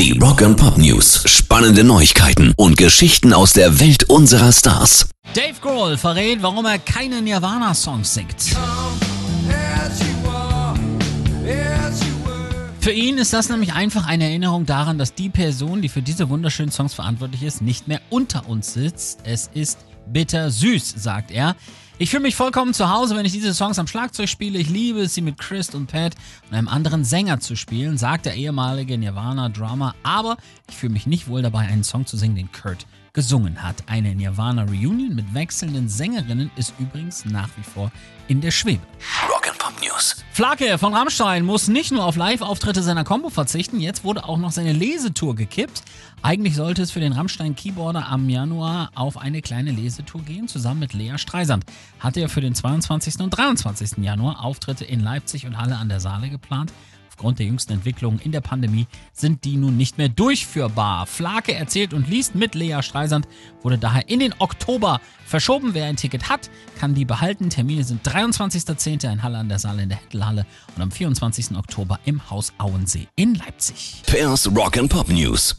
Die Rock and Pop News. Spannende Neuigkeiten und Geschichten aus der Welt unserer Stars. Dave Grohl verrät, warum er keine Nirvana-Songs singt. Für ihn ist das nämlich einfach eine Erinnerung daran, dass die Person, die für diese wunderschönen Songs verantwortlich ist, nicht mehr unter uns sitzt. Es ist bitter süß, sagt er. Ich fühle mich vollkommen zu Hause, wenn ich diese Songs am Schlagzeug spiele. Ich liebe es, sie mit Chris und Pat und einem anderen Sänger zu spielen, sagt der ehemalige Nirvana-Drummer. Aber ich fühle mich nicht wohl dabei, einen Song zu singen, den Kurt gesungen hat. Eine Nirvana-Reunion mit wechselnden Sängerinnen ist übrigens nach wie vor in der Schwebe. Flake von Rammstein muss nicht nur auf Live-Auftritte seiner Combo verzichten, jetzt wurde auch noch seine Lesetour gekippt. Eigentlich sollte es für den Rammstein-Keyboarder am Januar auf eine kleine Lesetour gehen, zusammen mit Lea Streisand. Hatte er für den 22. und 23. Januar Auftritte in Leipzig und Halle an der Saale geplant. Aufgrund der jüngsten Entwicklungen in der Pandemie sind die nun nicht mehr durchführbar. Flake erzählt und liest mit Lea Streisand, wurde daher in den Oktober verschoben. Wer ein Ticket hat, kann die behalten. Termine sind 23.10. in Halle an der Saale in der Hettelhalle und am 24. Oktober im Haus Auensee in Leipzig. Pairs Rock and Pop News.